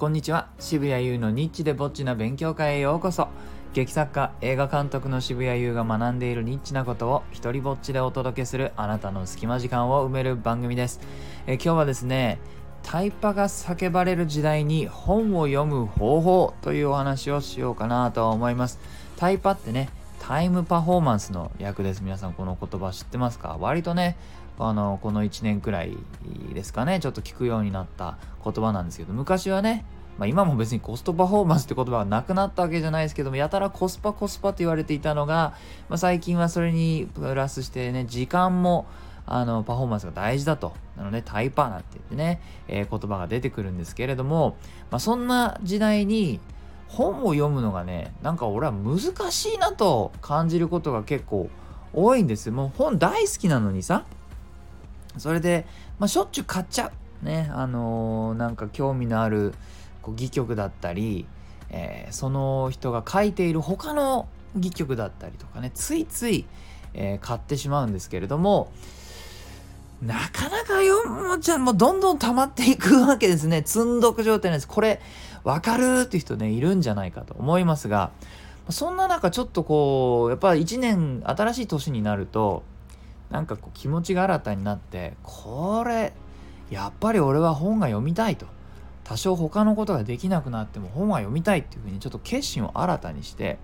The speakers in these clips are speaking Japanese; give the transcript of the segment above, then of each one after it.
こんにちは。渋谷優のニッチでぼっちな勉強会へようこそ。劇作家映画監督の渋谷優が学んでいるニッチなことを一人ぼっちでお届けするあなたの隙間時間を埋める番組です。え今日はですねタイパが叫ばれる時代に本を読む方法というお話をしようかなと思います。タイパってねタイムパフォーマンスの略です。皆さんこの言葉知ってますか？割とねあのこの1年くらいですかね。ちょっと聞くようになった言葉なんですけど昔はねまあ、今も別にコストパフォーマンスって言葉がなくなったわけじゃないですけどもやたらコスパコスパと言われていたのが、まあ、最近はそれにプラスしてね時間もあのパフォーマンスが大事だと。なのでタイパーなんて言ってね、えー、言葉が出てくるんですけれども、まあ、そんな時代に本を読むのがねなんか俺は難しいなと感じることが結構多いんですもう本大好きなのにさ。それで、まあ、しょっちゅう買っちゃう。ねあのー、なんか興味のあるこう戯曲だったり、えー、その人が書いている他の戯曲だったりとかねついつい、えー、買ってしまうんですけれどもなかなか読むじゃんもうどんどん溜まっていくわけですね。積んどく状態なんです。これ分かるっていう人ねいるんじゃないかと思いますが。そんな中ちょっとこうやっぱ1年新しい年になるとなんかこう気持ちが新たになってこれやっぱり俺は本が読みたいと。多少他のことができなくなっても本は読みたいっていうふうにちょっと決心を新たにして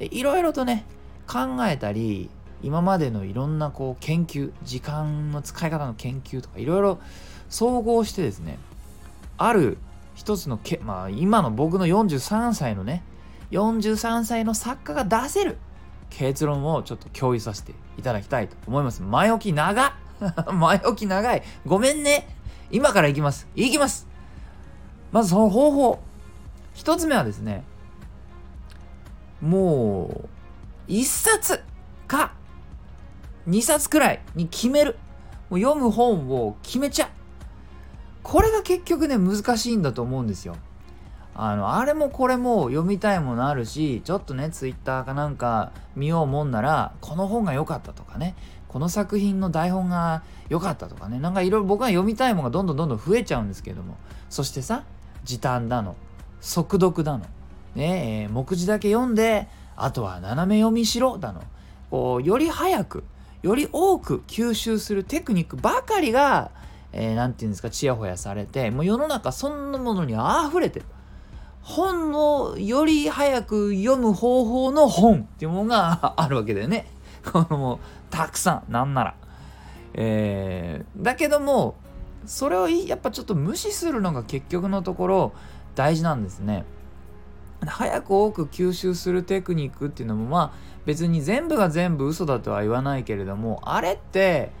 いろいろとね考えたり今までのいろんなこう研究時間の使い方の研究とかいろいろ総合してですねある一つのけ、まあ、今の僕の43歳のね43歳の作家が出せる結論をちょっと共有させていただきたいと思います。前置き長 前置き長い。ごめんね。今から行きます。行きます。まずその方法。一つ目はですねもう一冊か2冊くらいに決める。もう読む本を決めちゃう。これが結局ね難しいんだと思うんですよ。あのあれもこれも読みたいものあるしちょっとねツイッターかなんか見ようもんならこの本が良かったとかね。この作品の台本が良かったとかね。なんかいろいろ僕が読みたいものがどんどんどんどん増えちゃうんですけども。そしてさ時短だの。速読だの、ねえー、目次だけ読んであとは斜め読みしろだの。こうより早くより多く吸収するテクニックばかりが何、えー、て言うんですかちやほやされてもう世の中そんなものに溢れてる本をより早く読む方法の本っていうものが あるわけだよね。このもうたくさんなんなら。えー、だけどもそれをやっぱちょっと無視するのが結局のところ大事なんですね。早く多く吸収するテクニックっていうのもまあ別に全部が全部嘘だとは言わないけれどもあれって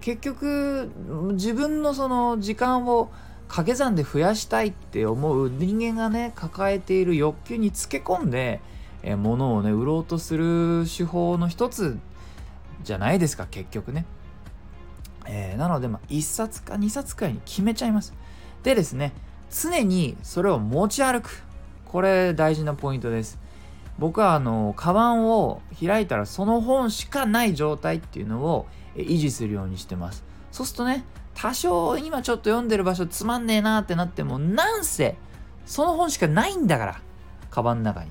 結局自分のその時間を掛け算で増やしたいって思う人間がね抱えている欲求につけ込んでえ物をね売ろうとする手法の一つじゃないですか結局ね。えー、なので、まあ、1冊か2冊くらいに決めちゃいます。でですね、常にそれを持ち歩く。これ大事なポイントです。僕はあの、カバンを開いたらその本しかない状態っていうのを維持するようにしてます。そうするとね、多少今ちょっと読んでる場所つまんねえなってなっても、なんせその本しかないんだから、カバンの中に。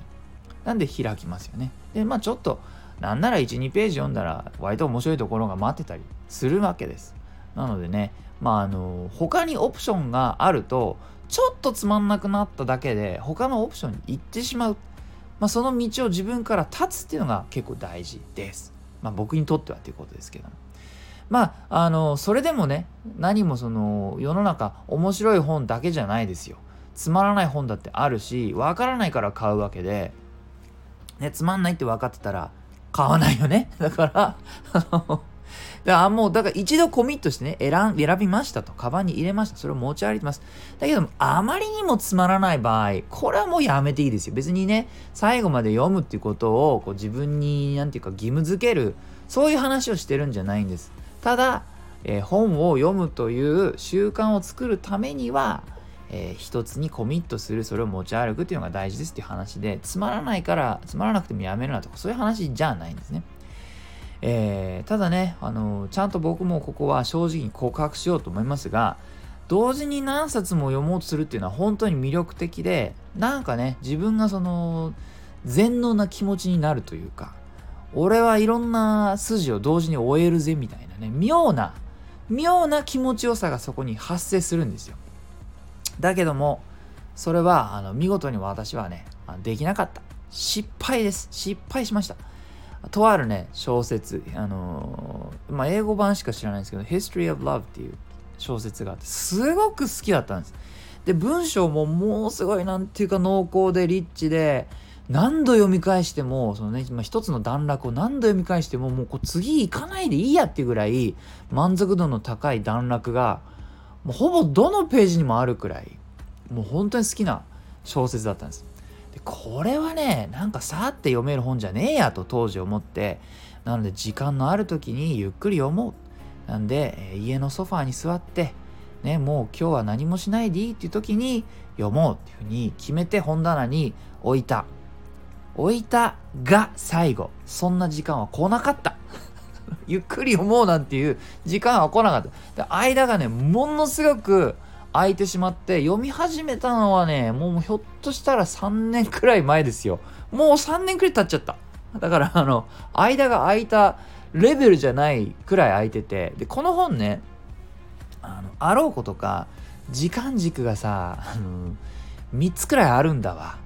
なんで開きますよね。で、まあちょっとなんなら1、2ページ読んだら割と面白いところが待ってたりするわけです。なのでね、まああの、他にオプションがあると、ちょっとつまんなくなっただけで他のオプションに行ってしまう。まあ、その道を自分から立つっていうのが結構大事です。まあ、僕にとってはっていうことですけども。まあ、あの、それでもね、何もその、世の中面白い本だけじゃないですよ。つまらない本だってあるし、わからないから買うわけで、ね、つまんないって分かってたら、買わないよね。だから、あの、だもう、だから一度コミットしてね、選選びましたと。カバンに入れました。それを持ち歩いてます。だけども、あまりにもつまらない場合、これはもうやめていいですよ。別にね、最後まで読むっていうことを、こう自分に、なんていうか義務づける、そういう話をしてるんじゃないんです。ただ、えー、本を読むという習慣を作るためには、えー、一つにコミットするそれを持ち歩くっていうのが大事ですっていう話でつまらないからつまらなくてもやめるなとかそういう話じゃないんですね。えー、ただね、あのちゃんと僕もここは正直に告白しようと思いますが同時に何冊も読もうとするっていうのは本当に魅力的でなんかね自分がその全能な気持ちになるというか俺はいろんな筋を同時に終えるぜみたいなね妙な妙な気持ちよさがそこに発生するんですよ。だけどもそれはあの見事に私はねできなかった。失敗です。失敗しました。とあるね小説。あのー、まあ英語版しか知らないんですけど History of Love っていう小説があってすごく好きだったんです。で文章ももうすごいなんていうか濃厚でリッチで何度読み返してもそのね、まあ、一つの段落を何度読み返してももうこう次行かないでいいやっていうぐらい満足度の高い段落がもうほぼどのページにもあるくらいもう本当に好きな小説だったんです。これはねなんかさーって読める本じゃねえやと当時思ってなので時間のある時にゆっくり読もうなんで、家のソファーに座ってね、もう今日は何もしないでいいっていう時に読もうっていうふうに決めて本棚に置いた。置いたが最後。そんな時間は来なかった。ゆっくり読もうなんていう時間は来なかった。間がね、ものすごく空いてしまって読み始めたのはね、もうひょっとしたら3年くらい前ですよ。もう3年くらい経っちゃった。だからあの、間が空いたレベルじゃないくらい空いてて、で、この本ね、あのあろうことか時間軸がさあの3つくらいあるんだわ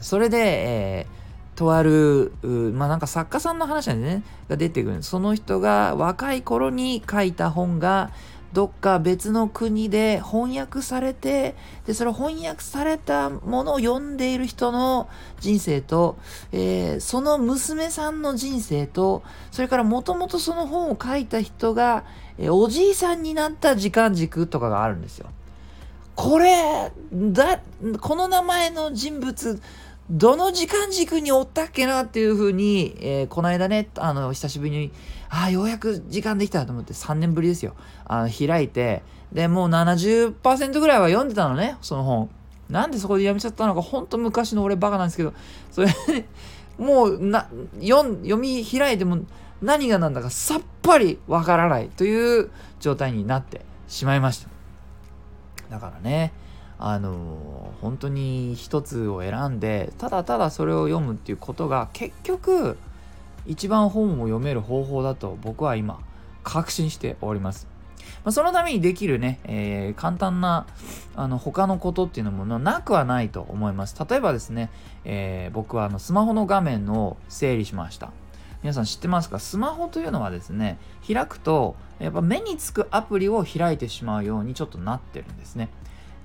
それで、えー、とあるまあなんか作家さんの話なんでねが出てくるその人が若い頃に書いた本がどっか別の国で翻訳されて、で、それ翻訳されたものを読んでいる人の人生と、えー、その娘さんの人生と、それからもともとその本を書いた人が、えー、おじいさんになった時間軸とかがあるんですよ。これ、だ、この名前の人物、どの時間軸におったっけなっていうふうに、えー、この間ね、あの、久しぶりに、ああ、ようやく時間できたと思って3年ぶりですよ。あの、開いて、で、もう70%ぐらいは読んでたのね、その本。なんでそこでやめちゃったのか、ほんと昔の俺バカなんですけど、それ もうな、読読み開いても何が何だかさっぱりわからないという状態になってしまいました。だからね、あの本当に一つを選んでただただそれを読むっていうことが結局一番本を読める方法だと僕は今確信しております。まあ、そのためにできるね、えー、簡単なあの他のことっていうのもなくはないと思います。例えばですね、えー、僕はあのスマホの画面を整理しました。皆さん知ってますか？スマホというのはですね、開くとやっぱ目につくアプリを開いてしまうようにちょっとなってるんですね。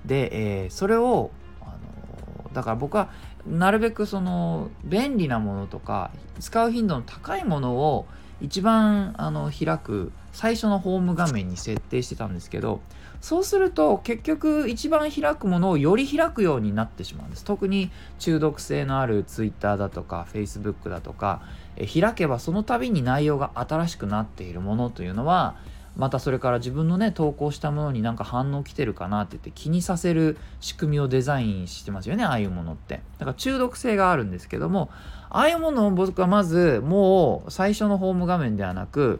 で、えー、それを、あのだから僕はなるべくその便利なものとか使う頻度の高いものを一番あの開く最初のホーム画面に設定してたんですけどそうすると結局一番開くものをより開くようになってしまうんです。特に中毒性のある Twitter だとか Facebook だとかえ開けばその度に内容が新しくなっているものというのはまたそれから自分のね投稿したものになんか反応来てるかなって言って気にさせる仕組みをデザインしてますよねああいうものって。だから中毒性があるんですけどもああいうものを僕はまずもう最初のホーム画面ではなく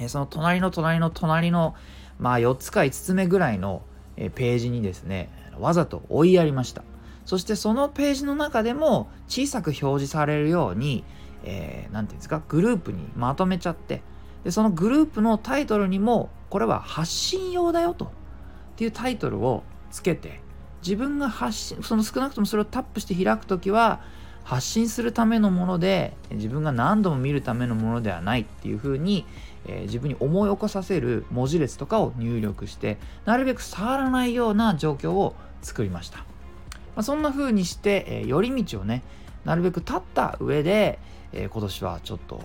えその隣の隣の隣のまあ4つか5つ目ぐらいのページにですねわざと追いやりました。そしてそのページの中でも小さく表示されるように何、えー、て言うんですかグループにまとめちゃってでそのグループのタイトルにもこれは発信用だよとっていうタイトルをつけて自分が発信その少なくともそれをタップして開く時は発信するためのもので自分が何度も見るためのものではないっていうふうに、えー、自分に思い起こさせる文字列とかを入力してなるべく触らないような状況を作りました、まあ、そんな風にして、えー、寄り道をねなるべく立った上で、えー、今年はちょっと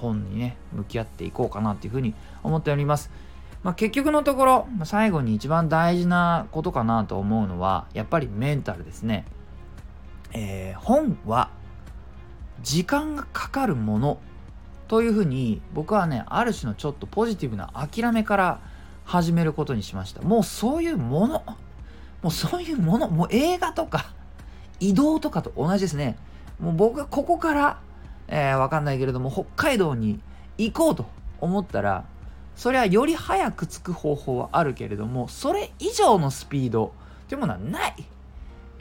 本にね向き合っていこうかなっていうふうに思っております。まあ、結局のところ最後に一番大事なことかなと思うのはやっぱりメンタルですね。えー、本は時間がかかるものというふうに僕はねある種のちょっとポジティブな諦めから始めることにしましたもうそういうものもうそういうものもう映画とか移動とかと同じですねもう僕がここからえー、わかんないけれども、北海道に行こうと思ったら、それはより早く着く方法はあるけれどもそれ以上のスピードというものはない。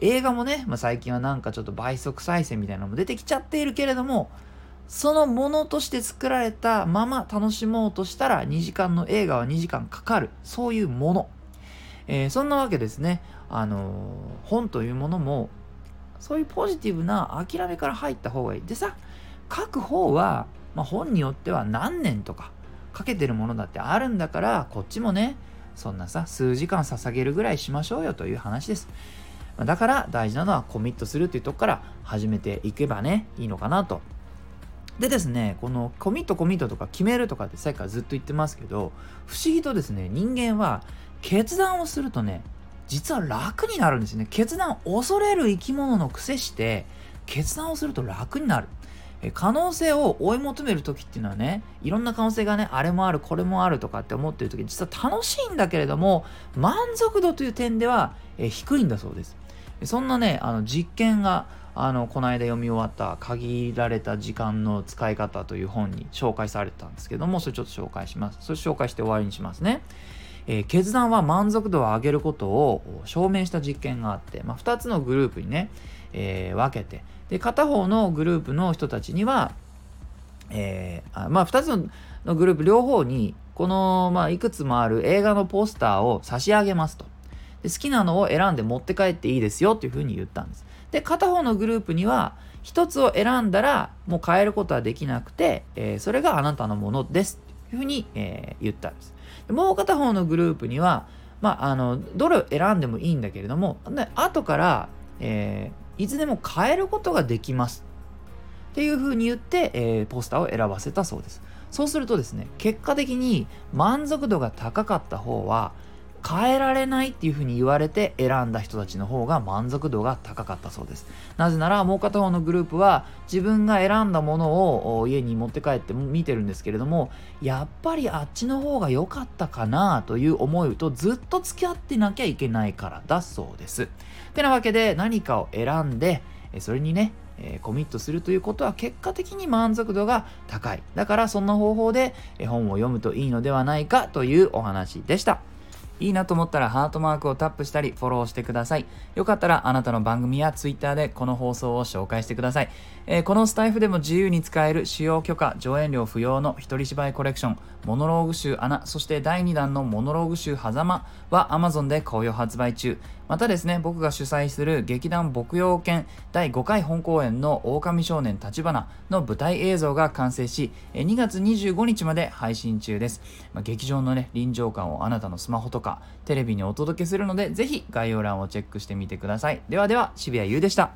映画もね、まあ、最近はなんかちょっと倍速再生みたいなのも出てきちゃっているけれどもそのものとして作られたまま楽しもうとしたら2時間の映画は2時間かかる。そういうもの、えー、そんなわけですね。あのー、本というものもそういうポジティブな諦めから入った方がいい。でさ書く方は、まあ、本によっては何年とかかけてるものだってあるんだからこっちもねそんなさ数時間捧げるぐらいしましょうよという話です。だから大事なのはコミットするっていうとこから始めていけばねいいのかなと。でですねこのコミットコミットとか決めるとかってさっきからずっと言ってますけど不思議とですね人間は決断をするとね実は楽になるんですね。決断を恐れる生き物の癖して決断をすると楽になる。可能性を追い求める時っていうのはねいろんな可能性がねあれもあるこれもあるとかって思ってる時実は楽しいんだけれども満足度という点では低いんだそうです。そんなねあの実験があのこの間読み終わった「限られた時間の使い方」という本に紹介されてたんですけどもそれちょっと紹介します。それ紹介して終わりにしますね、えー、決断は満足度を上げることを証明した実験があって、まあ、2つのグループにね、えー、分けて。で片方のグループの人たちには、えー、あまあ2つのグループ両方にこの、まあ、いくつもある映画のポスターを差し上げますと。で好きなのを選んで持って帰っていいですよっていうふうに言ったんです。で片方のグループには1つを選んだらもう変えることはできなくて、えー、それがあなたのものですっていうふうに、えー、言ったんです。でもう片方のグループにはまあ、あのどれを選んでもいいんだけれども後から、えいつでも変えることができます。っていうふうに言って、えー、ポスターを選ばせたそうです。そうするとですね結果的に満足度が高かった方は変えられないっていうふうに言われて選んだ人たちの方が満足度が高かったそうです。なぜならもう片方のグループは自分が選んだものを家に持って帰って見てるんですけれどもやっぱりあっちの方が良かったかなという思いとずっと付き合ってなきゃいけないからだそうです。てなわけで何かを選んでそれにねえコミットするということは結果的に満足度が高い。だからそんな方法で本を読むといいのではないかというお話でした。いいなと思ったらハートマークをタップしたりフォローしてください。よかったらあなたの番組や Twitter でこの放送を紹介してください。えー、このスタイフでも自由に使える使用許可、上演料不要の一人芝居コレクション、モノローグ集穴、そして第2弾のモノローグ集狭間は Amazon で好評発売中。またですね、僕が主催する劇団牧羊犬第5回本公演の狼少年立花の舞台映像が完成し、2月25日まで配信中です。まあ、劇場のね、臨場感をあなたのスマホとかかテレビにお届けするので、ぜひ概要欄をチェックしてみてください。ではでは、渋谷優でした。